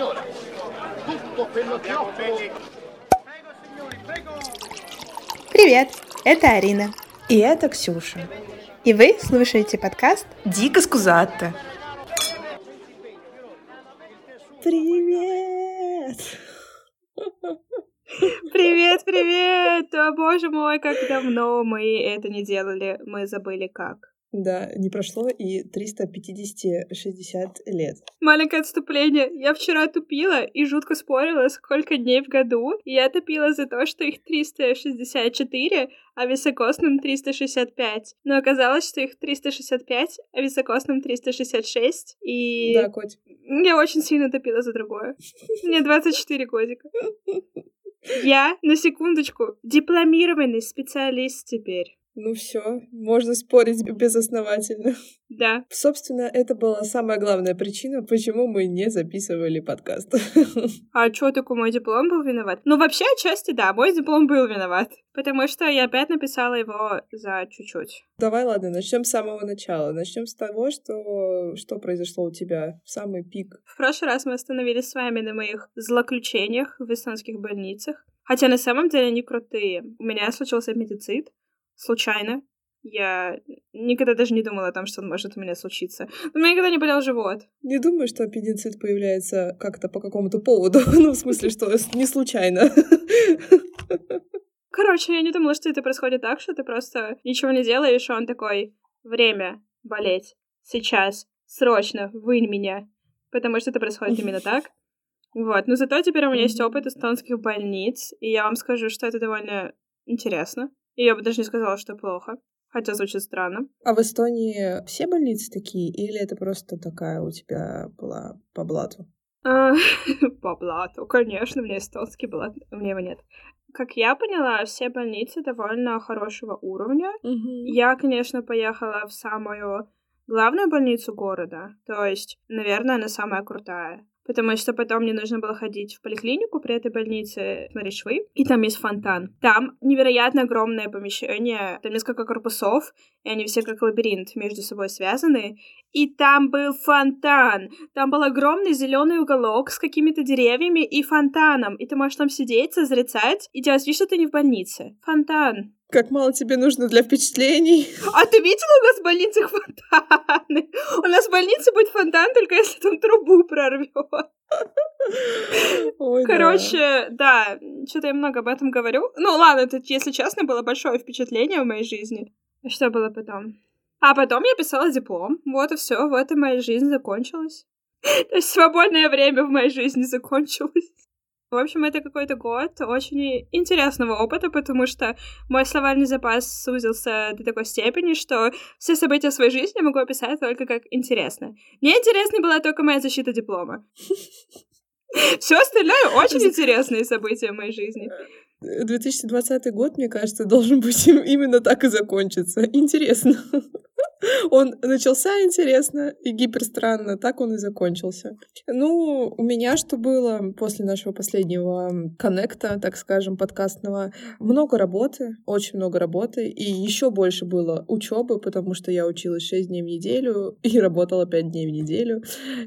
signora. Tutto quello che offro... Привет, это Арина. И это Ксюша. И вы слушаете подкаст Дико скузатто. Привет! Привет, привет! О, боже мой, как давно мы это не делали. Мы забыли как. Да, не прошло и 350-60 лет. Маленькое отступление. Я вчера тупила и жутко спорила, сколько дней в году. И я топила за то, что их 364, а високосным 365. Но оказалось, что их 365, а високосным 366. И... Да, котик. Я очень сильно топила за другое. Мне 24 годика. Я, на секундочку, дипломированный специалист теперь. Ну все, можно спорить безосновательно. Да. Собственно, это была самая главная причина, почему мы не записывали подкаст. А что, такой мой диплом был виноват? Ну, вообще, отчасти, да, мой диплом был виноват. Потому что я опять написала его за чуть-чуть. Давай, ладно, начнем с самого начала. Начнем с того, что, что произошло у тебя в самый пик. В прошлый раз мы остановились с вами на моих злоключениях в эстонских больницах. Хотя на самом деле они крутые. У меня случился аппендицит случайно. Я никогда даже не думала о том, что он может у меня случиться. У меня никогда не болел живот. Не думаю, что аппендицит появляется как-то по какому-то поводу. ну, в смысле, что не случайно. Короче, я не думала, что это происходит так, что ты просто ничего не делаешь, и он такой, время болеть, сейчас, срочно, вынь меня. Потому что это происходит именно так. Вот, но зато теперь у меня есть опыт эстонских больниц, и я вам скажу, что это довольно интересно. И я бы даже не сказала, что плохо. Хотя звучит странно. А в Эстонии все больницы такие? Или это просто такая у тебя была по блату? А, по блату, конечно, меня эстонский блат, у меня его нет. Как я поняла, все больницы довольно хорошего уровня. Я, конечно, поехала в самую главную больницу города, то есть, наверное, она самая крутая потому что потом мне нужно было ходить в поликлинику при этой больнице смотреть швы, и там есть фонтан. Там невероятно огромное помещение, там несколько корпусов, и они все как лабиринт между собой связаны, и там был фонтан. Там был огромный зеленый уголок с какими-то деревьями и фонтаном, и ты можешь там сидеть, созерцать и делать вид, что ты не в больнице. Фонтан. Как мало тебе нужно для впечатлений. А ты видела у нас в больницах фонтаны? У нас в больнице будет фонтан, только если там трубу прорвет. Ой, Короче, да, да что-то я много об этом говорю. Ну ладно, это, если честно, было большое впечатление в моей жизни. Что было потом? А потом я писала диплом. Вот и все, вот и моя жизнь закончилась. То есть свободное время в моей жизни закончилось. В общем, это какой-то год очень интересного опыта, потому что мой словарный запас сузился до такой степени, что все события своей жизни я могу описать только как интересно. Мне интересной была только моя защита диплома. Все остальное очень интересные события в моей жизни. 2020 год, мне кажется, должен быть именно так и закончиться. Интересно. Он начался интересно и гиперстранно, так он и закончился. Ну, у меня что было после нашего последнего коннекта, так скажем, подкастного, много работы, очень много работы, и еще больше было учебы, потому что я училась 6 дней в неделю и работала 5 дней в неделю.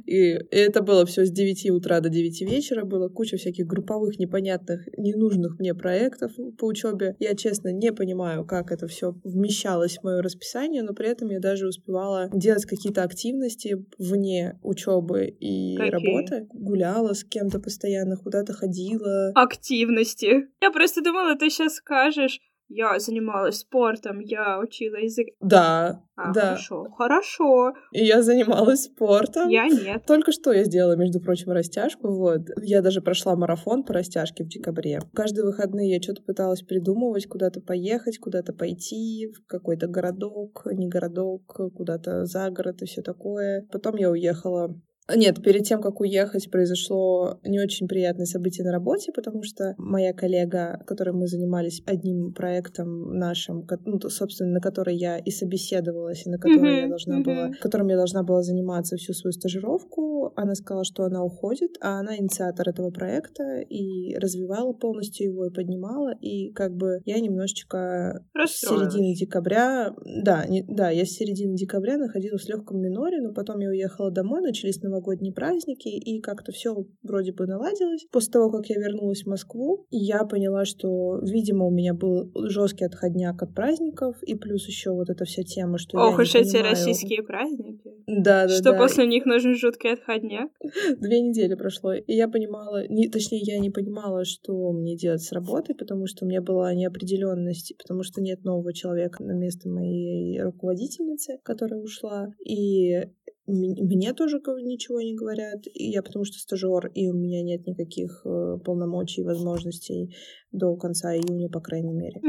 И это было все с 9 утра до 9 вечера, было куча всяких групповых, непонятных, ненужных мне проектов по учебе. Я, честно, не понимаю, как это все вмещалось в мое расписание, но при этом я даже успевала делать какие-то активности вне учебы и Какие? работы. Гуляла с кем-то постоянно, куда-то ходила. Активности. Я просто думала, ты сейчас скажешь, я занималась спортом, я учила язык. Да, а, да. Хорошо, хорошо. И я занималась спортом. Я нет. Только что я сделала, между прочим, растяжку, вот. Я даже прошла марафон по растяжке в декабре. Каждые выходные я что-то пыталась придумывать, куда-то поехать, куда-то пойти, в какой-то городок, не городок, куда-то за город и все такое. Потом я уехала нет, перед тем, как уехать, произошло не очень приятное событие на работе, потому что моя коллега, которой мы занимались одним проектом нашим, ну, собственно, на который я и собеседовалась, и на который mm-hmm, я должна mm-hmm. была, которым я должна была заниматься всю свою стажировку, она сказала, что она уходит, а она инициатор этого проекта и развивала полностью его и поднимала, и как бы я немножечко с середины декабря, да, не, да, я с середины декабря находилась в легком миноре, но потом я уехала домой, начались новогодние праздники, и как-то все вроде бы наладилось. После того, как я вернулась в Москву, я поняла, что, видимо, у меня был жесткий отходняк от праздников, и плюс еще вот эта вся тема, что Ох я уж эти понимаю... российские праздники. Да, да, Что да. после них нужен жуткий отходняк. Две недели прошло, и я понимала, не, точнее, я не понимала, что мне делать с работой, потому что у меня была неопределенность, потому что нет нового человека на место моей руководительницы, которая ушла, и мне тоже ничего не говорят, и я потому что стажер, и у меня нет никаких э, полномочий и возможностей до конца июня, по крайней мере.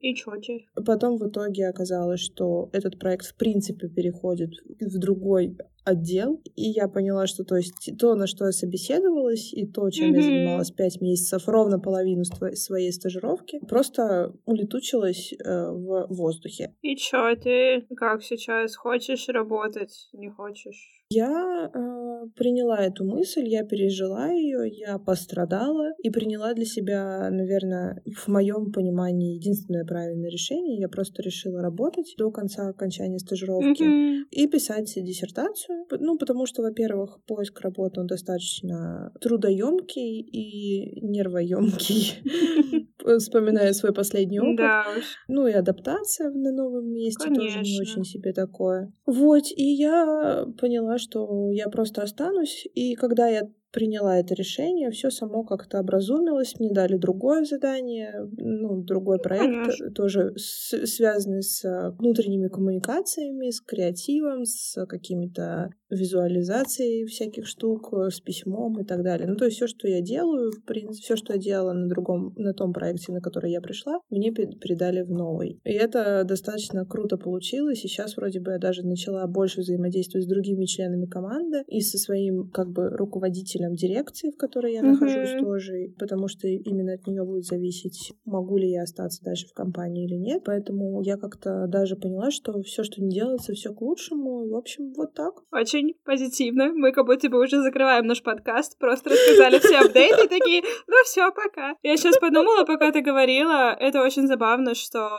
И чё теперь? Потом в итоге оказалось, что этот проект в принципе переходит в другой отдел, и я поняла, что то есть то, на что я собеседовалась, и то, чем я Мгм. занималась пять месяцев, ровно половину своей стажировки, просто улетучилась э, в воздухе. И чё ты? Как сейчас? Хочешь работать? Не хочешь? Я э, приняла эту мысль, я пережила ее, я пострадала и приняла для себя, наверное, в моем понимании единственное правильное решение. Я просто решила работать до конца окончания стажировки Мгм. и писать диссертацию. Ну, потому что, во-первых, поиск работы он достаточно трудоемкий и нервоемкий, вспоминая свой последний опыт. Да уж. Ну и адаптация на новом месте тоже не очень себе такое. Вот, и я поняла, что я просто останусь. И когда я приняла это решение, все само как-то образумилось. Мне дали другое задание, ну, другой проект, конечно. тоже с- связанный с э, внутренними коммуникациями, с креативом, с какими-то визуализацией всяких штук, э, с письмом и так далее. Ну, то есть все, что я делаю, в принципе, все, что я делала на другом, на том проекте, на который я пришла, мне пе- передали в новый. И это достаточно круто получилось. И сейчас вроде бы я даже начала больше взаимодействовать с другими членами команды и со своим как бы руководителем дирекции, в которой я Мгм. нахожусь тоже, потому что именно от нее будет зависеть, могу ли я остаться дальше в компании или нет. Поэтому я как-то даже поняла, что все, что не делается, все к лучшему. В общем, вот так. Очень позитивно. Мы как будто бы уже закрываем наш подкаст. Просто рассказали все апдейты и такие, ну все, пока. Я сейчас подумала, пока ты говорила, это очень забавно, что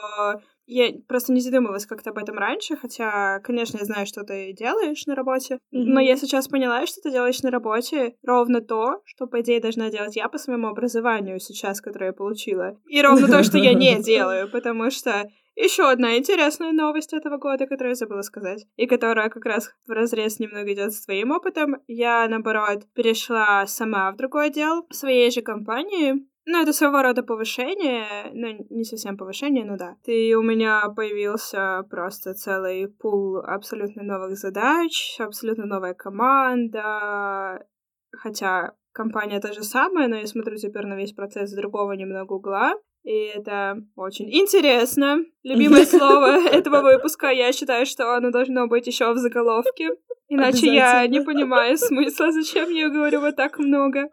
я просто не задумывалась как-то об этом раньше, хотя, конечно, я знаю, что ты делаешь на работе, но я сейчас поняла, что ты делаешь на работе ровно то, что, по идее, должна делать я по своему образованию сейчас, которое я получила. И ровно то, что я не делаю, потому что еще одна интересная новость этого года, которую я забыла сказать, и которая как раз в разрез немного идет с твоим опытом. Я, наоборот, перешла сама в другой отдел своей же компании. Ну, это своего рода повышение, ну, не совсем повышение, ну да. И у меня появился просто целый пул абсолютно новых задач, абсолютно новая команда, хотя компания та же самая, но я смотрю теперь на весь процесс с другого немного угла. И это очень интересно. Любимое слово этого выпуска. Я считаю, что оно должно быть еще в заголовке. Иначе я не понимаю смысла, зачем я говорю вот так много.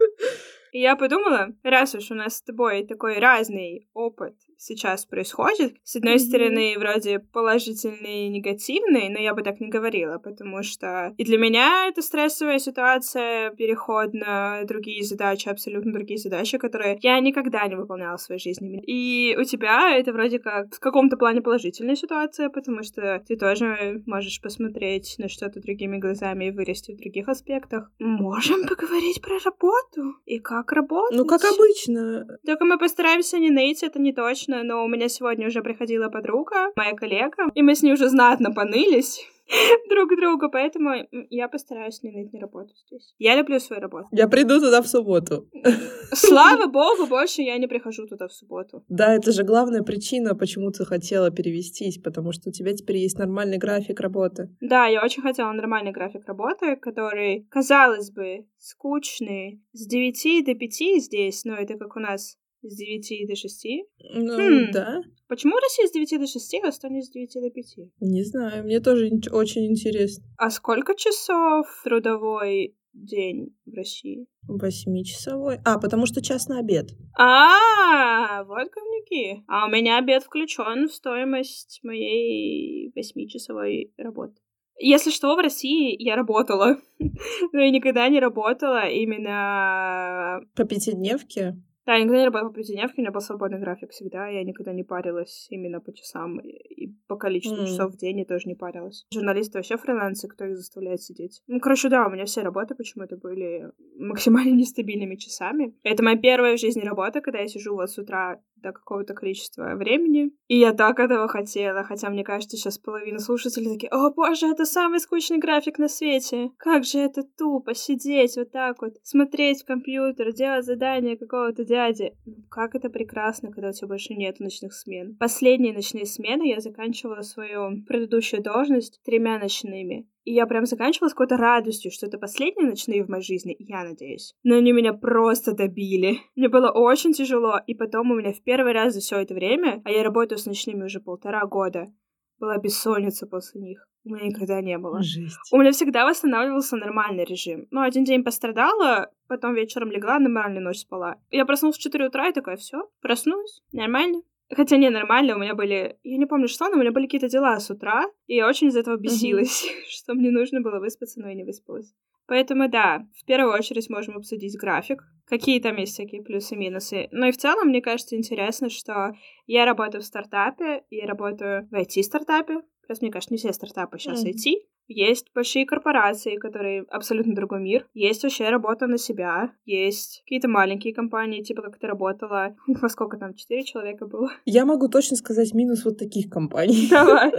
И я подумала, раз уж у нас с тобой такой разный опыт сейчас происходит, с одной Мгм. стороны, вроде положительный и негативный, но я бы так не говорила, потому что и для меня это стрессовая ситуация, переход на другие задачи, абсолютно другие задачи, которые я никогда не выполняла в своей жизни. И у тебя это вроде как в каком-то плане положительная ситуация, потому что ты тоже можешь посмотреть на что-то другими глазами и вырасти в других аспектах. Можем поговорить про работу и как работать? Ну, как обычно. Только мы постараемся не ныть, это не точно, но у меня сегодня уже приходила подруга, моя коллега, и мы с ней уже знатно понылись друг к другу, поэтому я постараюсь не ныть на работу здесь. Я люблю свою работу. Я приду туда в субботу. Слава богу, больше я не прихожу туда в субботу. Да, это же главная причина, почему ты хотела перевестись, потому что у тебя теперь есть нормальный график работы. Да, я очень хотела нормальный график работы, который, казалось бы, скучный, с 9 до 5 здесь, но это как у нас с 9 до 6. Ну, Хм. да. Почему в России с 9 до 6, а Эстонии с 9 до 5? Не знаю, мне тоже очень интересно. А сколько часов трудовой день в России? Восьмичасовой. А, потому что час на обед. А, вот говнюки. А у меня обед включен в стоимость моей восьмичасовой работы. Если что, в России я работала. Но я никогда не работала именно... По пятидневке? Да, я никогда не работала по пятидневке, у меня был свободный график всегда, я никогда не парилась именно по часам и по количеству mm. часов в день я тоже не парилась. Журналисты вообще фрилансы, кто их заставляет сидеть? Ну, короче, да, у меня все работы почему-то были максимально нестабильными часами. Это моя первая в жизни работа, когда я сижу вот с утра до какого-то количества времени. И я так этого хотела, хотя мне кажется, сейчас половина слушателей такие, о боже, это самый скучный график на свете. Как же это тупо, сидеть вот так вот, смотреть в компьютер, делать задания какого-то дяди. Как это прекрасно, когда у тебя больше нет ночных смен. Последние ночные смены я заканчивала свою предыдущую должность тремя ночными. И я прям заканчивала с какой-то радостью, что это последние ночные в моей жизни, я надеюсь. Но они меня просто добили. Мне было очень тяжело, и потом у меня в первый раз за все это время, а я работаю с ночными уже полтора года, была бессонница после них. У меня никогда не было. Жесть. У меня всегда восстанавливался нормальный режим. Ну, один день пострадала, потом вечером легла, нормальную ночь спала. Я проснулась в 4 утра и такая, все, проснулась, нормально. Хотя не, нормально, у меня были... Я не помню, что, но у меня были какие-то дела с утра, и я очень из этого бесилась, mm-hmm. что мне нужно было выспаться, но я не выспалась. Поэтому да, в первую очередь можем обсудить график, какие там есть всякие плюсы и минусы. Ну и в целом, мне кажется, интересно, что я работаю в стартапе, я работаю в IT-стартапе, Просто мне кажется, не все стартапы сейчас mm-hmm. IT. Есть большие корпорации, которые абсолютно другой мир. Есть вообще работа на себя. Есть какие-то маленькие компании, типа как ты работала. Во сколько там? Четыре человека было? Я могу точно сказать минус вот таких компаний. Давай.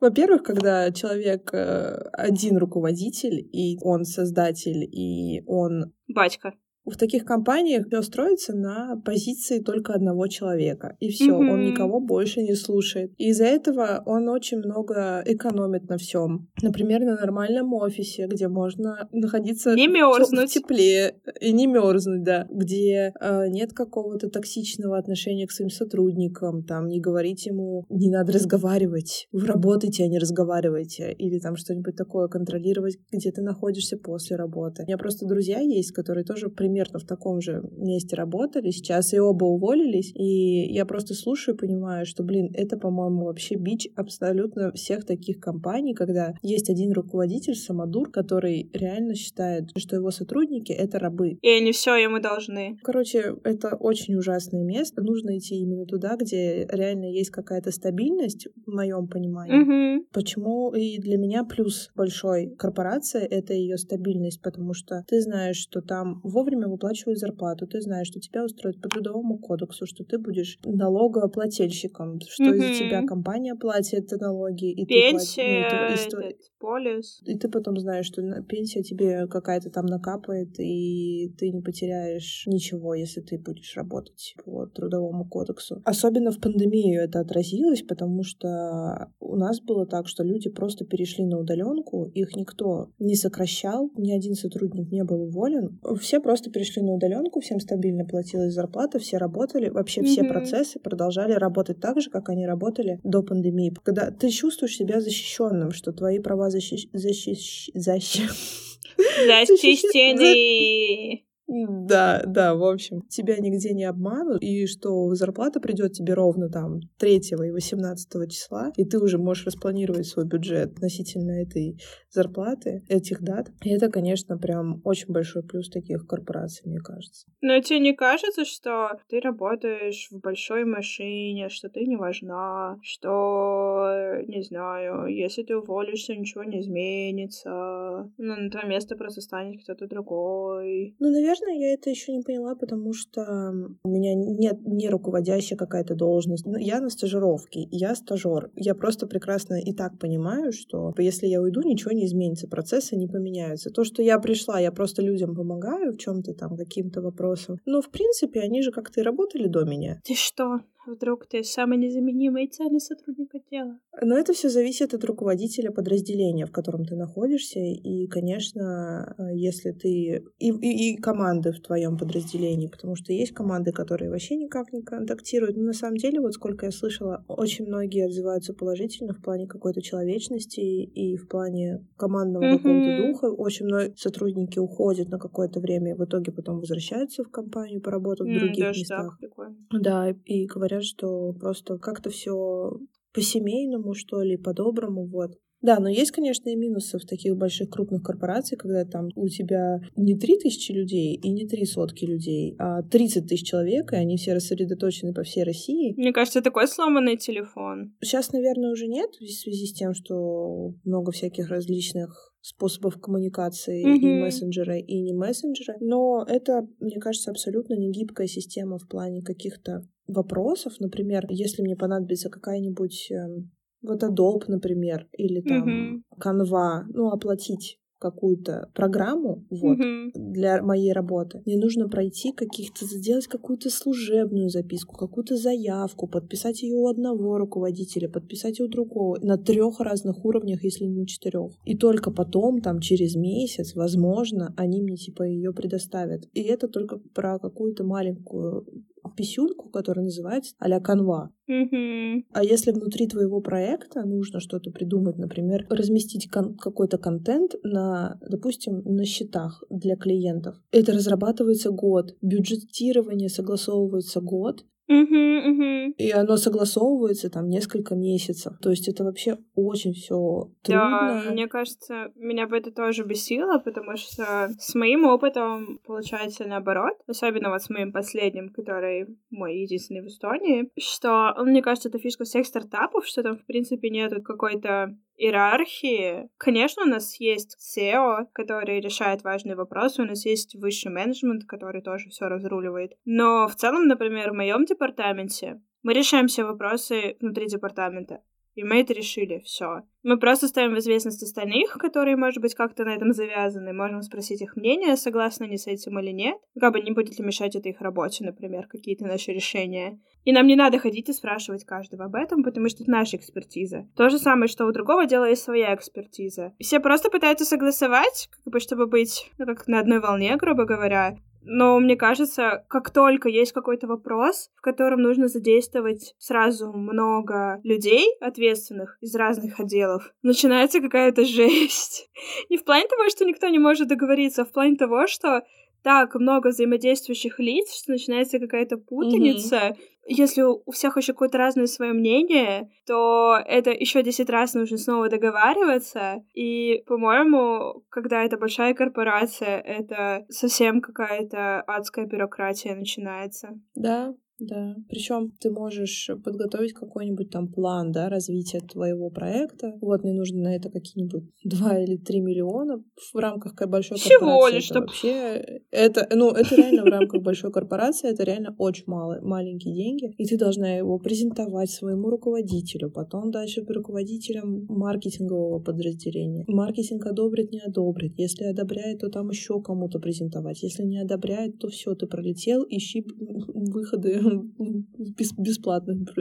Во-первых, когда человек э, один руководитель, и он создатель, и он... Батька в таких компаниях все строится на позиции только одного человека. И все, mm-hmm. он никого больше не слушает. И из-за этого он очень много экономит на всем. Например, на нормальном офисе, где можно находиться не мерзнуть. в тепле и не мерзнуть, да. Где э, нет какого-то токсичного отношения к своим сотрудникам, там не говорить ему, не надо разговаривать, вы работаете, а не разговаривайте. Или там что-нибудь такое, контролировать, где ты находишься после работы. У меня просто друзья есть, которые тоже примерно примерно в таком же месте работали сейчас, и оба уволились, и я просто слушаю и понимаю, что, блин, это, по-моему, вообще бич абсолютно всех таких компаний, когда есть один руководитель, самодур, который реально считает, что его сотрудники — это рабы. И они все ему должны. Короче, это очень ужасное место. Нужно идти именно туда, где реально есть какая-то стабильность, в моем понимании. Угу. Почему и для меня плюс большой корпорации — это ее стабильность, потому что ты знаешь, что там вовремя выплачивают зарплату, ты знаешь, что тебя устроят по трудовому кодексу, что ты будешь налогоплательщиком, что mm-hmm. из-за тебя компания платит налоги, и Пенсия, ты платишь, ну, этот, полис. И ты потом знаешь, что пенсия тебе какая-то там накапает, и ты не потеряешь ничего, если ты будешь работать по трудовому кодексу. Особенно в пандемию это отразилось, потому что у нас было так, что люди просто перешли на удаленку, их никто не сокращал, ни один сотрудник не был уволен, все просто перешли на удаленку, всем стабильно платилась зарплата, все работали, вообще mm-hmm. все процессы продолжали работать так же, как они работали до пандемии. Когда ты чувствуешь себя защищенным, что твои права защищ... защищ... защищ... защищены. Да, да, в общем, тебя нигде не обманут, и что зарплата придет тебе ровно там 3 и 18 числа, и ты уже можешь распланировать свой бюджет относительно этой зарплаты, этих дат. И это, конечно, прям очень большой плюс таких корпораций, мне кажется. Но тебе не кажется, что ты работаешь в большой машине, что ты не важна, что, не знаю, если ты уволишься, ничего не изменится, ну, на твое место просто станет кто-то другой. Ну, наверное, Наверное, я это еще не поняла, потому что у меня нет не руководящая какая-то должность. Ну, я на стажировке, я стажер. Я просто прекрасно и так понимаю, что если я уйду, ничего не изменится, процессы не поменяются. То, что я пришла, я просто людям помогаю в чем-то там, каким-то вопросам. Но, в принципе, они же как-то и работали до меня. Ты что? Вдруг ты самый незаменимый и ценный сотрудник отдела. Но это все зависит от руководителя подразделения, в котором ты находишься. И, конечно, если ты... И, и, и команды в твоем подразделении, потому что есть команды, которые вообще никак не контактируют. Но на самом деле, вот сколько я слышала, очень многие отзываются положительно в плане какой-то человечности и в плане командного mm-hmm. какого-то духа. Очень многие сотрудники уходят на какое-то время и в итоге потом возвращаются в компанию, поработав mm, в других местах. Так, да, и говорят, что просто как-то все по-семейному, что ли, по-доброму, вот. Да, но есть, конечно, и минусы в таких больших крупных корпорациях, когда там у тебя не три тысячи людей и не три сотки людей, а 30 тысяч человек, и они все рассредоточены по всей России. Мне кажется, такой сломанный телефон. Сейчас, наверное, уже нет в связи с тем, что много всяких различных способов коммуникации mm-hmm. и мессенджера, и не мессенджера. Но это, мне кажется, абсолютно не гибкая система в плане каких-то вопросов. Например, если мне понадобится какая-нибудь эм, вот Adobe, например, или там mm-hmm. Canva, ну, оплатить какую-то программу вот, mm-hmm. для моей работы, мне нужно пройти каких-то, сделать какую-то служебную записку, какую-то заявку, подписать ее у одного руководителя, подписать ее у другого на трех разных уровнях, если не четырех. И только потом, там, через месяц, возможно, они мне типа ее предоставят. И это только про какую-то маленькую писюльку, которая называется а-ля канва. Mm-hmm. А если внутри твоего проекта нужно что-то придумать, например, разместить кон- какой-то контент на, допустим, на счетах для клиентов, это разрабатывается год, бюджетирование согласовывается год, Угу, угу. И оно согласовывается там несколько месяцев. То есть это вообще очень все трудно. Да, мне кажется, меня бы это тоже бесило, потому что с моим опытом получается наоборот, особенно вот с моим последним, который мой единственный в Эстонии, что, мне кажется, это фишка всех стартапов, что там, в принципе, нету какой-то иерархии. Конечно, у нас есть SEO, который решает важные вопросы, у нас есть высший менеджмент, который тоже все разруливает. Но в целом, например, в моем департаменте мы решаем все вопросы внутри департамента. И мы это решили, все. Мы просто ставим в известность остальных, которые, может быть, как-то на этом завязаны. Можем спросить их мнение, согласны они с этим или нет. Как бы не будет ли мешать это их работе, например, какие-то наши решения. И нам не надо ходить и спрашивать каждого об этом, потому что это наша экспертиза. То же самое, что у другого дела есть своя экспертиза. Все просто пытаются согласовать, как бы, чтобы быть, ну, как на одной волне, грубо говоря. Но мне кажется, как только есть какой-то вопрос, в котором нужно задействовать сразу много людей ответственных из разных отделов, начинается какая-то жесть. Не в плане того, что никто не может договориться, а в плане того, что так много взаимодействующих лиц, что начинается какая-то путаница. Mm-hmm. Если у всех еще какое-то разное свое мнение, то это еще 10 раз нужно снова договариваться. И, по-моему, когда это большая корпорация, это совсем какая-то адская бюрократия начинается. Да, да, причем ты можешь подготовить какой-нибудь там план, да, развития твоего проекта. Вот мне нужно на это какие-нибудь 2 или 3 миллиона в рамках большой Всего корпорации. лишь, это вообще, это, ну, это реально в рамках большой корпорации, это реально очень мало, маленькие деньги. И ты должна его презентовать своему руководителю, потом дальше руководителям маркетингового подразделения. Маркетинг одобрит, не одобрит. Если одобряет, то там еще кому-то презентовать. Если не одобряет, то все, ты пролетел, ищи выходы бес бесплатных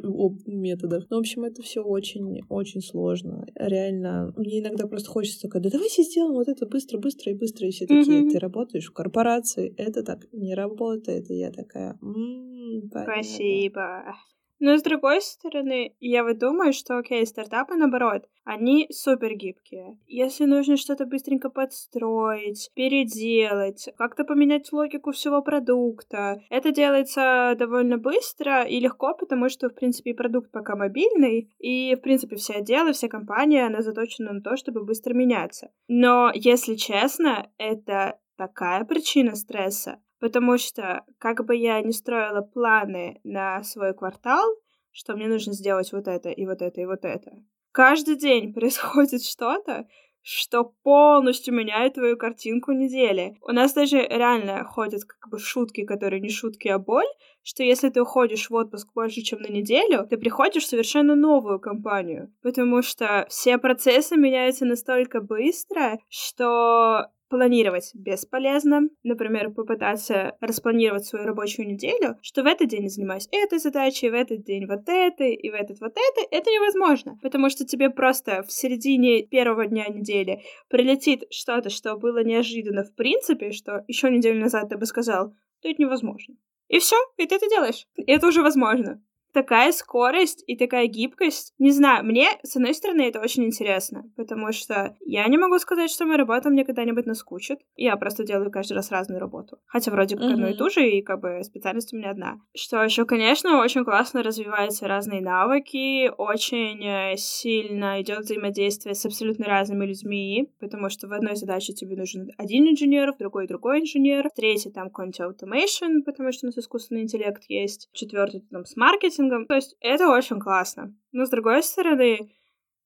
методах. Ну, в общем, это все очень-очень сложно. Реально, мне иногда просто хочется когда давайте сделаем вот это быстро, быстро и быстро. И все такие, mm-hmm. ты работаешь в корпорации, это так не работает. И я такая, м-м, Спасибо. Но с другой стороны, я вот думаю, что, окей, стартапы, наоборот, они супер гибкие. Если нужно что-то быстренько подстроить, переделать, как-то поменять логику всего продукта, это делается довольно быстро и легко, потому что, в принципе, продукт пока мобильный, и, в принципе, все отделы, вся компания, она заточена на то, чтобы быстро меняться. Но, если честно, это такая причина стресса, Потому что, как бы я ни строила планы на свой квартал, что мне нужно сделать вот это и вот это и вот это, каждый день происходит что-то, что полностью меняет твою картинку недели. У нас даже реально ходят как бы шутки, которые не шутки, а боль, что если ты уходишь в отпуск больше, чем на неделю, ты приходишь в совершенно новую компанию, потому что все процессы меняются настолько быстро, что планировать бесполезно. Например, попытаться распланировать свою рабочую неделю, что в этот день занимаюсь этой задачей, в этот день вот этой, и в этот вот этой. Это невозможно, потому что тебе просто в середине первого дня недели прилетит что-то, что было неожиданно в принципе, что еще неделю назад ты бы сказал, то это невозможно. И все, и ты это делаешь. И это уже возможно. Такая скорость и такая гибкость. Не знаю, мне, с одной стороны, это очень интересно, потому что я не могу сказать, что моя работа мне когда-нибудь наскучит. Я просто делаю каждый раз разную работу. Хотя вроде как mm-hmm. одну и ту же, и как бы специальность у меня одна. Что еще, конечно, очень классно развиваются разные навыки, очень э, сильно идет взаимодействие с абсолютно разными людьми, потому что в одной задаче тебе нужен один инженер, в другой другой инженер, в третьей там какой-нибудь automation, потому что у нас искусственный интеллект есть, четвертый там с маркетингом. То есть это очень классно. Но с другой стороны,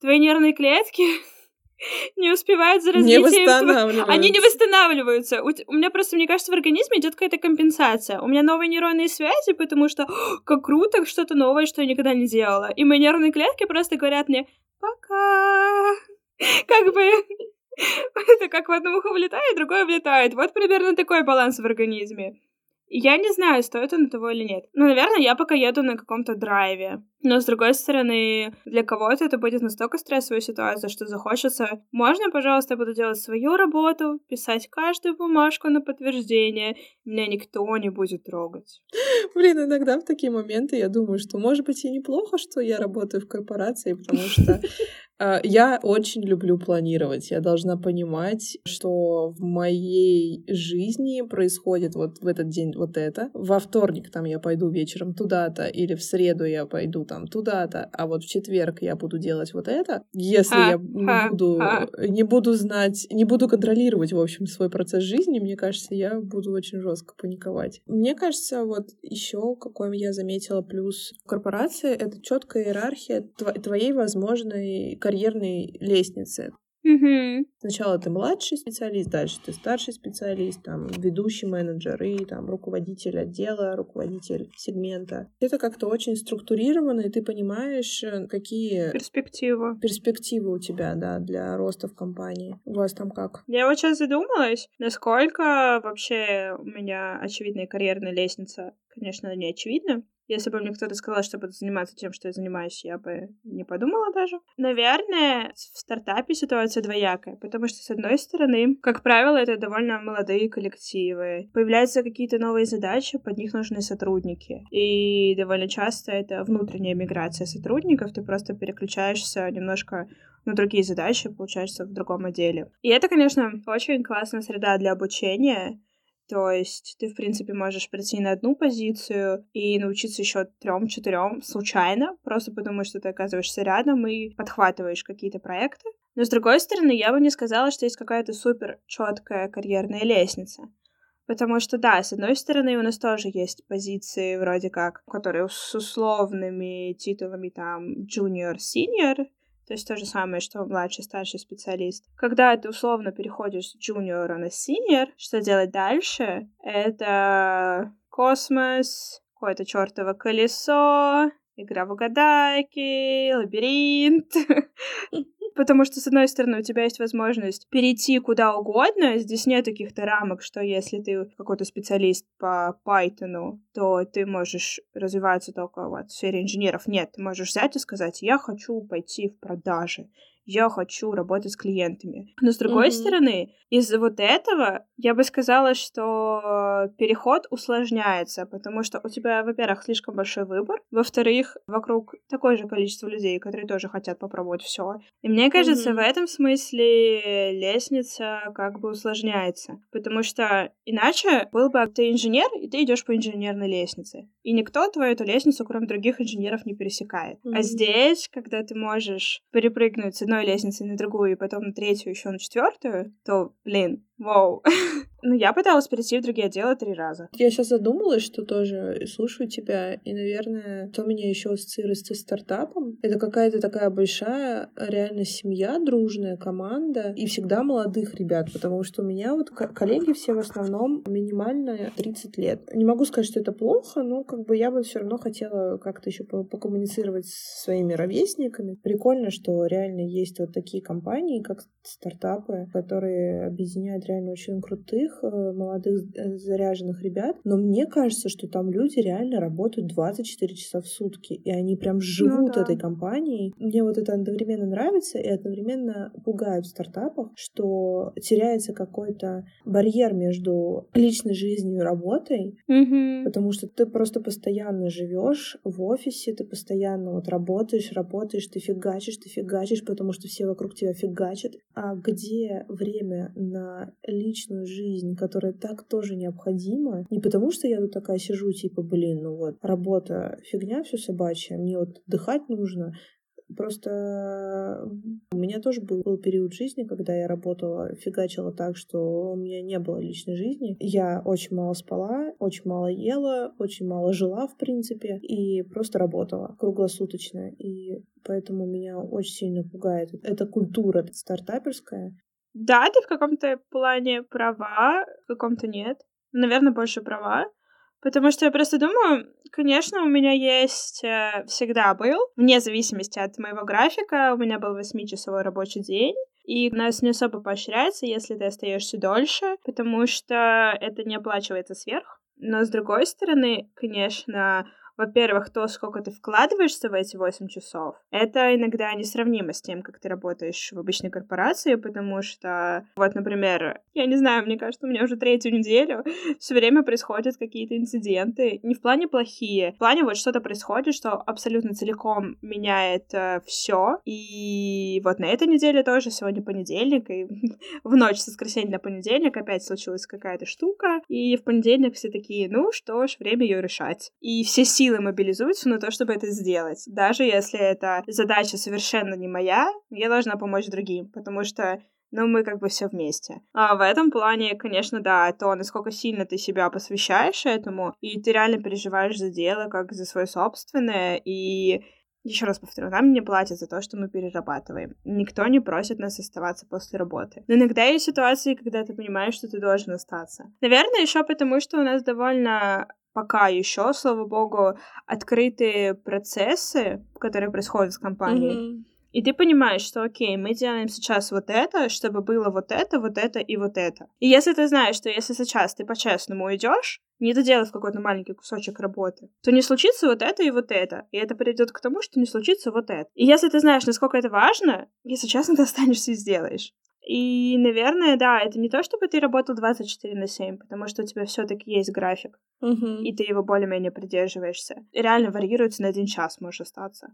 твои нервные клетки не успевают за развитием. Не восстанавливаются. Они не восстанавливаются. У, у меня просто, мне кажется, в организме идет какая-то компенсация. У меня новые нейронные связи, потому что как круто, что-то новое, что я никогда не делала. И мои нервные клетки просто говорят мне пока. Как бы это как в одно ухо влетает, другое влетает. Вот примерно такой баланс в организме. Я не знаю, стоит он того или нет. Ну, наверное, я пока еду на каком-то драйве. Но, с другой стороны, для кого-то это будет настолько стрессовая ситуация, что захочется. Можно, пожалуйста, я буду делать свою работу, писать каждую бумажку на подтверждение. Меня никто не будет трогать. Блин, иногда в такие моменты я думаю, что, может быть, и неплохо, что я работаю в корпорации, потому что я очень люблю планировать. Я должна понимать, что в моей жизни происходит вот в этот день вот это. Во вторник там я пойду вечером туда-то, или в среду я пойду там туда-то, а вот в четверг я буду делать вот это. Если а, я не а, буду, а. не буду знать, не буду контролировать, в общем, свой процесс жизни, мне кажется, я буду очень жестко паниковать. Мне кажется, вот еще какой я заметила плюс корпорации, это четкая иерархия твоей возможной карьерной лестницы. Угу. Сначала ты младший специалист, дальше ты старший специалист, там, ведущий менеджер и там руководитель отдела, руководитель сегмента. Это как-то очень структурировано, и ты понимаешь, э, какие... Перспективы. Перспективы у тебя, да, для роста в компании. У вас там как? Я вот сейчас задумалась, насколько вообще у меня очевидная карьерная лестница. Конечно, не очевидна, если бы мне кто-то сказал, что буду заниматься тем, что я занимаюсь, я бы не подумала даже. Наверное, в стартапе ситуация двоякая, потому что, с одной стороны, как правило, это довольно молодые коллективы. Появляются какие-то новые задачи, под них нужны сотрудники. И довольно часто это внутренняя миграция сотрудников, ты просто переключаешься немножко на другие задачи, получается, в другом отделе. И это, конечно, очень классная среда для обучения, то есть ты, в принципе, можешь прийти на одну позицию и научиться еще трем-четырем случайно, просто потому что ты оказываешься рядом и подхватываешь какие-то проекты. Но с другой стороны, я бы не сказала, что есть какая-то супер четкая карьерная лестница. Потому что, да, с одной стороны, у нас тоже есть позиции вроде как, которые с условными титулами там junior, senior, то есть то же самое, что младший, старший специалист. Когда ты условно переходишь с джуниора на синьор, что делать дальше? Это космос, какое-то чертово колесо, игра в угадайки, лабиринт. Потому что, с одной стороны, у тебя есть возможность перейти куда угодно. Здесь нет каких-то рамок, что если ты какой-то специалист по Python, то ты можешь развиваться только вот в сфере инженеров. Нет, ты можешь взять и сказать, я хочу пойти в продажи я хочу работать с клиентами. Но с другой mm-hmm. стороны, из-за вот этого я бы сказала, что переход усложняется, потому что у тебя, во-первых, слишком большой выбор, во-вторых, вокруг такое же количество людей, которые тоже хотят попробовать все. И мне кажется, mm-hmm. в этом смысле лестница как бы усложняется, потому что иначе был бы ты инженер, и ты идешь по инженерной лестнице, и никто твою эту лестницу, кроме других инженеров, не пересекает. Mm-hmm. А здесь, когда ты можешь перепрыгнуть с одной лестницы на другую, и потом на третью, еще на четвертую, то, блин, вау. Ну, я пыталась перейти в другие отделы три раза. Я сейчас задумалась, что тоже слушаю тебя, и, наверное, что меня еще ассоциирует с стартапом, это какая-то такая большая реально семья, дружная команда, и всегда молодых ребят, потому что у меня вот коллеги все в основном минимально 30 лет. Не могу сказать, что это плохо, но как бы я бы все равно хотела как-то еще покоммуницировать со своими ровесниками. Прикольно, что реально есть вот такие компании, как стартапы, которые объединяют реально очень крутых, э, молодых, э, заряженных ребят, но мне кажется, что там люди реально работают 24 часа в сутки, и они прям ну живут ну, да. этой компанией. Мне вот это одновременно нравится и одновременно пугает в стартапах, что теряется какой-то барьер между личной жизнью и работой, mm-hmm. потому что ты просто постоянно живешь в офисе, ты постоянно вот работаешь, работаешь, ты фигачишь, ты фигачишь, потому что все вокруг тебя фигачат. А где время на личную жизнь, которая так тоже необходима? Не потому что я тут такая сижу, типа, блин, ну вот, работа фигня все собачья, мне вот отдыхать нужно, Просто у меня тоже был, был период жизни, когда я работала, фигачила так, что у меня не было личной жизни. Я очень мало спала, очень мало ела, очень мало жила, в принципе, и просто работала круглосуточно. И поэтому меня очень сильно пугает эта культура стартаперская. Да, ты в каком-то плане права, в каком-то нет. Наверное, больше права. Потому что я просто думаю, конечно, у меня есть э, всегда был, вне зависимости от моего графика, у меня был восьмичасовой рабочий день, и нас не особо поощряется, если ты остаешься дольше, потому что это не оплачивается сверх. Но с другой стороны, конечно, во-первых, то, сколько ты вкладываешься в эти 8 часов, это иногда несравнимо с тем, как ты работаешь в обычной корпорации, потому что, вот, например, я не знаю, мне кажется, у меня уже третью неделю все время происходят какие-то инциденты, не в плане плохие, в плане вот что-то происходит, что абсолютно целиком меняет э, все. И вот на этой неделе тоже сегодня понедельник, и в ночь с воскресенья на понедельник опять случилась какая-то штука, и в понедельник все такие, ну что ж, время ее решать. И все силы силы мобилизуются на то, чтобы это сделать. Даже если эта задача совершенно не моя, я должна помочь другим, потому что ну, мы как бы все вместе. А в этом плане, конечно, да, то, насколько сильно ты себя посвящаешь этому, и ты реально переживаешь за дело, как за свое собственное, и еще раз повторю, нам не платят за то, что мы перерабатываем. Никто не просит нас оставаться после работы. Но иногда есть ситуации, когда ты понимаешь, что ты должен остаться. Наверное, еще потому, что у нас довольно пока еще, слава богу, открытые процессы, которые происходят в компании. Mm-hmm. И ты понимаешь, что окей, мы делаем сейчас вот это, чтобы было вот это, вот это и вот это. И если ты знаешь, что если сейчас ты по-честному уйдешь, не доделав какой-то маленький кусочек работы, то не случится вот это и вот это. И это приведет к тому, что не случится вот это. И если ты знаешь, насколько это важно, если честно, ты останешься и сделаешь. И, наверное, да, это не то, чтобы ты работал 24 на 7, потому что у тебя все таки есть график, uh-huh. и ты его более-менее придерживаешься. И реально варьируется на один час, можешь остаться.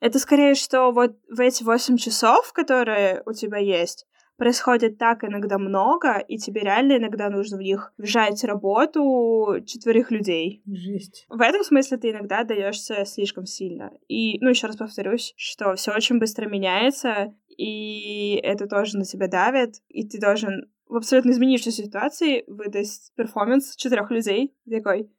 Это скорее, что вот в эти 8 часов, которые у тебя есть, происходит так иногда много, и тебе реально иногда нужно в них вжать работу четверых людей. Жесть. В этом смысле ты иногда даешься слишком сильно. И, ну, еще раз повторюсь, что все очень быстро меняется, и это тоже на тебя давит, и ты должен в абсолютно изменившейся ситуации выдать перформанс четырех людей. Ты такой,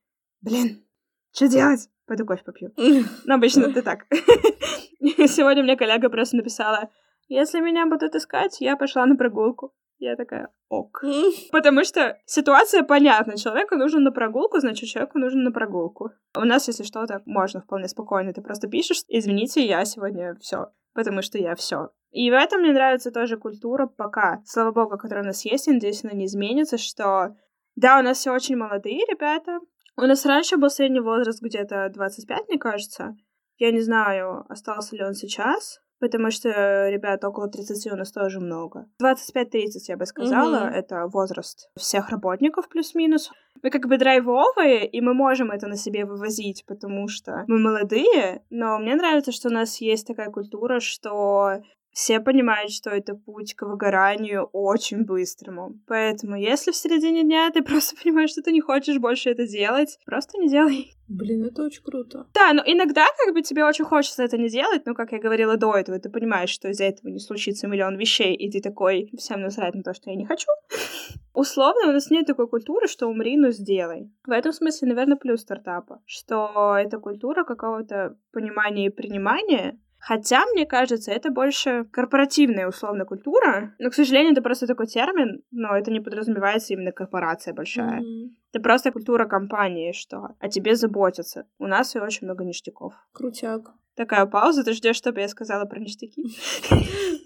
блин, что делать? Пойду кофе попью. Ну, обычно ты так. Сегодня мне коллега просто написала, если меня будут искать, я пошла на прогулку. Я такая, ок. Потому что ситуация понятна. Человеку нужно на прогулку, значит, человеку нужно на прогулку. У нас, если что, так можно вполне спокойно. Ты просто пишешь, извините, я сегодня все потому что я все. И в этом мне нравится тоже культура пока, слава богу, которая у нас есть, и надеюсь, она не изменится, что да, у нас все очень молодые ребята. У нас раньше был средний возраст где-то 25, мне кажется. Я не знаю, остался ли он сейчас, потому что ребят около 30 у нас тоже много. 25-30, я бы сказала, mm-hmm. это возраст всех работников плюс-минус. Мы как бы драйвовые, и мы можем это на себе вывозить, потому что мы молодые, но мне нравится, что у нас есть такая культура, что все понимают, что это путь к выгоранию очень быстрому. Поэтому, если в середине дня ты просто понимаешь, что ты не хочешь больше это делать, просто не делай. Блин, это очень круто. Да, но иногда как бы тебе очень хочется это не делать, но, как я говорила до этого, ты понимаешь, что из-за этого не случится миллион вещей, и ты такой, всем насрать на то, что я не хочу. Условно, у нас нет такой культуры, что умри, но сделай. В этом смысле, наверное, плюс стартапа, что это культура какого-то понимания и принимания, Хотя, мне кажется, это больше корпоративная условно культура. Но, к сожалению, это просто такой термин, но это не подразумевается именно корпорация большая. Mm-hmm. Это просто культура компании, что о тебе заботятся. У нас и очень много ништяков. Крутяк. Такая пауза, ты ждешь, чтобы я сказала про ништяки?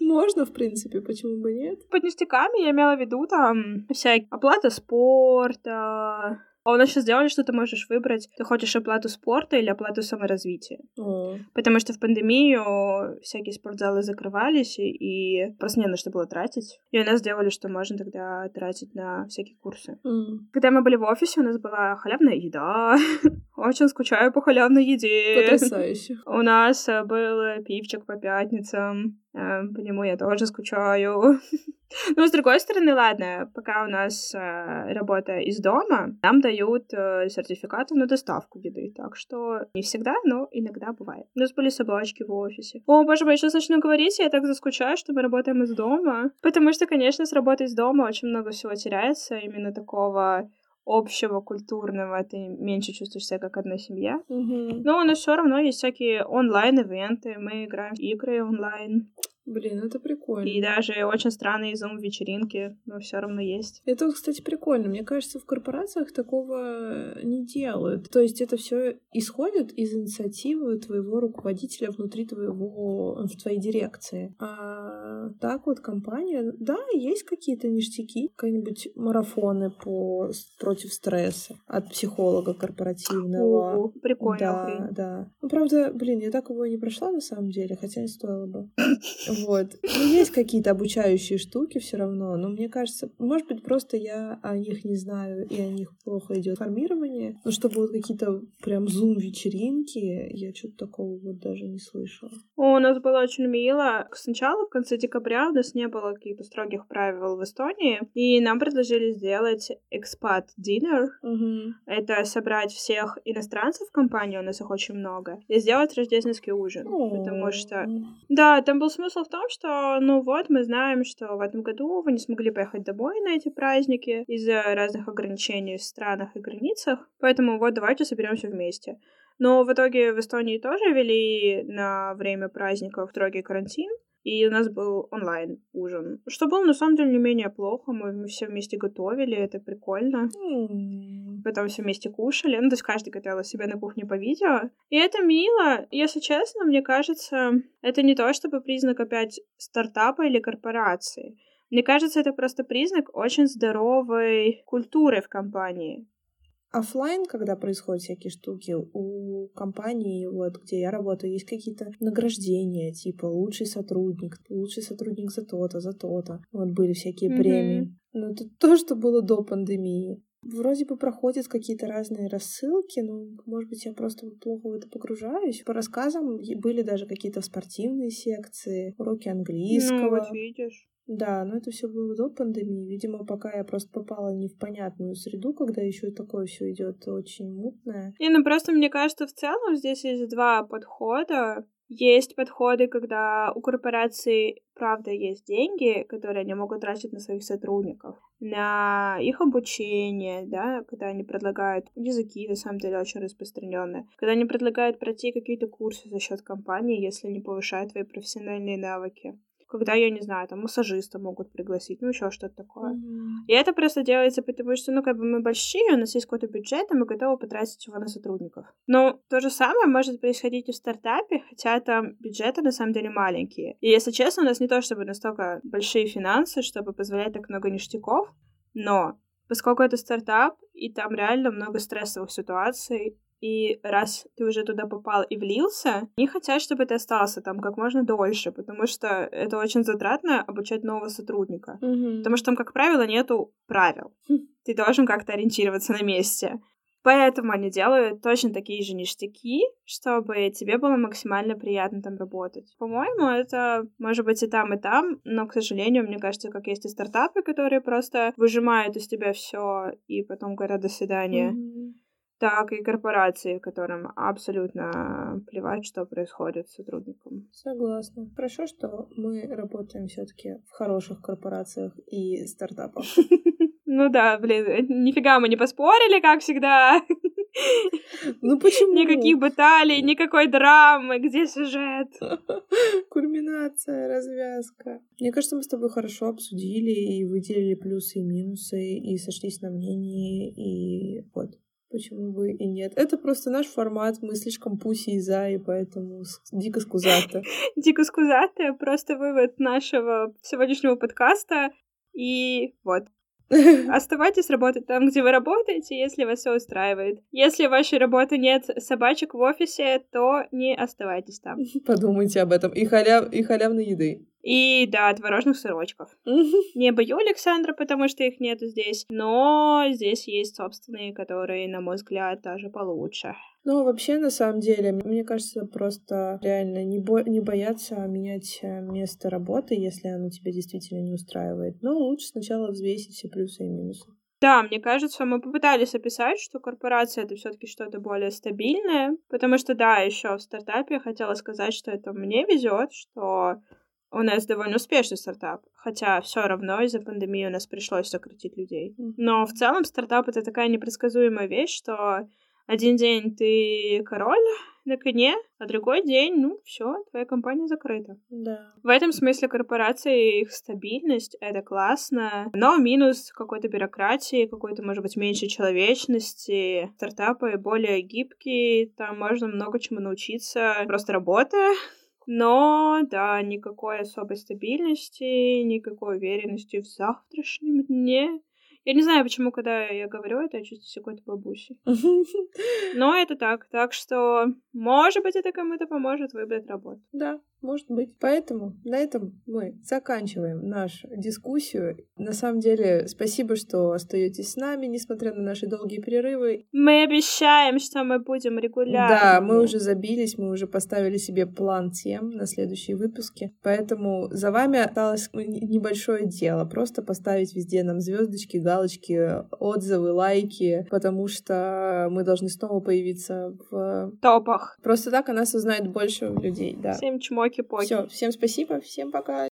Можно, в принципе, почему бы нет? Под ништяками я имела в виду там всякие оплата спорта, а у нас сейчас сделали, что ты можешь выбрать, ты хочешь оплату спорта или оплату саморазвития. О. Потому что в пандемию всякие спортзалы закрывались, и просто не на что было тратить. И у нас сделали, что можно тогда тратить на всякие курсы. Mm. Когда мы были в офисе, у нас была халявная еда. Очень скучаю по халявной еде. Потрясающе. У нас э, был пивчик по пятницам. Э, по нему я тоже скучаю. Ну, с другой стороны, ладно, пока у нас э, работа из дома, нам дают э, сертификаты на доставку еды, так что не всегда, но иногда бывает. У нас были собачки в офисе. О, боже мой, сейчас начну говорить, я так заскучаю, что мы работаем из дома, потому что, конечно, с работы из дома очень много всего теряется, именно такого общего культурного, ты меньше чувствуешь себя как одна семья. Угу. Но у нас все равно есть всякие онлайн-ивенты, мы играем в игры онлайн. Блин, это прикольно. И даже очень странные зум-вечеринки, но все равно есть. Это, кстати, прикольно. Мне кажется, в корпорациях такого не делают. То есть это все исходит из инициативы твоего руководителя внутри твоего, в твоей дирекции. А так вот компания, да, есть какие-то ништяки, какие-нибудь марафоны по, против стресса от психолога корпоративного. О, прикольно. Да, да. Ну, правда, блин, я так его и не прошла на самом деле, хотя не стоило бы. Вот. Ну, есть какие-то обучающие штуки все равно, но мне кажется, может быть, просто я о них не знаю, и о них плохо идет формирование. Но чтобы вот какие-то прям зум-вечеринки, я что-то такого вот даже не слышала. О, у нас было очень мило. Сначала, в конце декабря, у нас не было каких-то строгих правил в Эстонии, и нам предложили сделать экспат dinner. Угу. Это собрать всех иностранцев в компании, у нас их очень много, и сделать рождественский ужин. Потому что... Да, там был смысл в том, что, ну вот, мы знаем, что в этом году вы не смогли поехать домой на эти праздники из-за разных ограничений в странах и границах, поэтому вот давайте соберемся вместе. Но в итоге в Эстонии тоже ввели на время праздников строгий карантин, и у нас был онлайн ужин, что было на самом деле не менее плохо. Мы все вместе готовили, это прикольно. Mm. Потом все вместе кушали. Ну, то есть каждый готовил себе на кухне по видео. И это мило. Если честно, мне кажется, это не то, чтобы признак опять стартапа или корпорации. Мне кажется, это просто признак очень здоровой культуры в компании офлайн, когда происходят всякие штуки, у компании, вот где я работаю, есть какие-то награждения, типа лучший сотрудник, лучший сотрудник за то-то, за то-то. Вот были всякие mm-hmm. премии. Но это то, что было до пандемии. Вроде бы проходят какие-то разные рассылки, но, может быть, я просто плохо в это погружаюсь. По рассказам были даже какие-то спортивные секции, уроки английского. Ну, вот видишь. Да, но это все было до пандемии. Видимо, пока я просто попала не в понятную среду, когда еще такое все идет очень мутное. Не, ну просто мне кажется, в целом здесь есть два подхода. Есть подходы, когда у корпораций, правда, есть деньги, которые они могут тратить на своих сотрудников, на их обучение, да, когда они предлагают языки, на самом деле, очень распространенные, когда они предлагают пройти какие-то курсы за счет компании, если они повышают твои профессиональные навыки когда, я не знаю, там массажиста могут пригласить, ну еще что-то такое. Mm-hmm. И это просто делается потому, что, ну, как бы мы большие, у нас есть какой-то бюджет, и мы готовы потратить его на сотрудников. Но то же самое может происходить и в стартапе, хотя там бюджеты на самом деле маленькие. И если честно, у нас не то чтобы настолько большие финансы, чтобы позволять так много ништяков, но поскольку это стартап, и там реально много стрессовых ситуаций, и раз ты уже туда попал и влился, они хотят, чтобы ты остался там как можно дольше, потому что это очень затратно обучать нового сотрудника. Mm-hmm. Потому что там, как правило, нету правил. Ты должен как-то ориентироваться на месте. Поэтому они делают точно такие же ништяки, чтобы тебе было максимально приятно там работать. По-моему, это может быть и там, и там, но, к сожалению, мне кажется, как есть и стартапы, которые просто выжимают из тебя все и потом говорят до свидания. Mm-hmm так и корпорации, которым абсолютно плевать, что происходит с сотрудником. Согласна. Хорошо, что мы работаем все-таки в хороших корпорациях и стартапах. Ну да, блин, нифига мы не поспорили, как всегда. Ну почему? Никаких баталий, никакой драмы, где сюжет? Кульминация, развязка. Мне кажется, мы с тобой хорошо обсудили и выделили плюсы и минусы, и сошлись на мнении, и вот. Почему бы и нет? Это просто наш формат, мы слишком пуси и за, и поэтому дико скузато. Дико скузато, просто вывод нашего сегодняшнего подкаста. И вот, Оставайтесь работать там, где вы работаете, если вас все устраивает. Если в вашей работы нет собачек в офисе, то не оставайтесь там. Подумайте об этом. И, халяв... и халявной еды. И да, творожных сырочков. Не бою Александра, потому что их нету здесь, но здесь есть собственные, которые, на мой взгляд, даже получше. Ну, вообще, на самом деле, мне кажется, просто реально не, бо не бояться менять э, место работы, если оно тебя действительно не устраивает. Но лучше сначала взвесить все плюсы и минусы. Да, мне кажется, мы попытались описать, что корпорация это все-таки что-то более стабильное, потому что да, еще в стартапе я хотела сказать, что это мне везет, что у нас довольно успешный стартап, хотя все равно из-за пандемии у нас пришлось сократить людей. Но в целом стартап это такая непредсказуемая вещь, что один день ты король на коне, а другой день, ну, все, твоя компания закрыта. Да. В этом смысле корпорации, их стабильность, это классно, но минус какой-то бюрократии, какой-то, может быть, меньше человечности. Стартапы более гибкие, там можно много чему научиться, просто работая. Но, да, никакой особой стабильности, никакой уверенности в завтрашнем дне. Я не знаю, почему, когда я говорю это, я чувствую себя какой-то бабусей. Но это так. Так что, может быть, это кому-то поможет выбрать работу. Да, может быть. Поэтому на этом мы заканчиваем нашу дискуссию. На самом деле, спасибо, что остаетесь с нами, несмотря на наши долгие перерывы. Мы обещаем, что мы будем регулярно. Да, мы уже забились, мы уже поставили себе план тем на следующие выпуски. Поэтому за вами осталось небольшое дело. Просто поставить везде нам звездочки, галочки, отзывы, лайки, потому что мы должны снова появиться в топах. Просто так о нас узнает больше людей, да. Всем чмоки-поки. Все, всем спасибо, всем пока.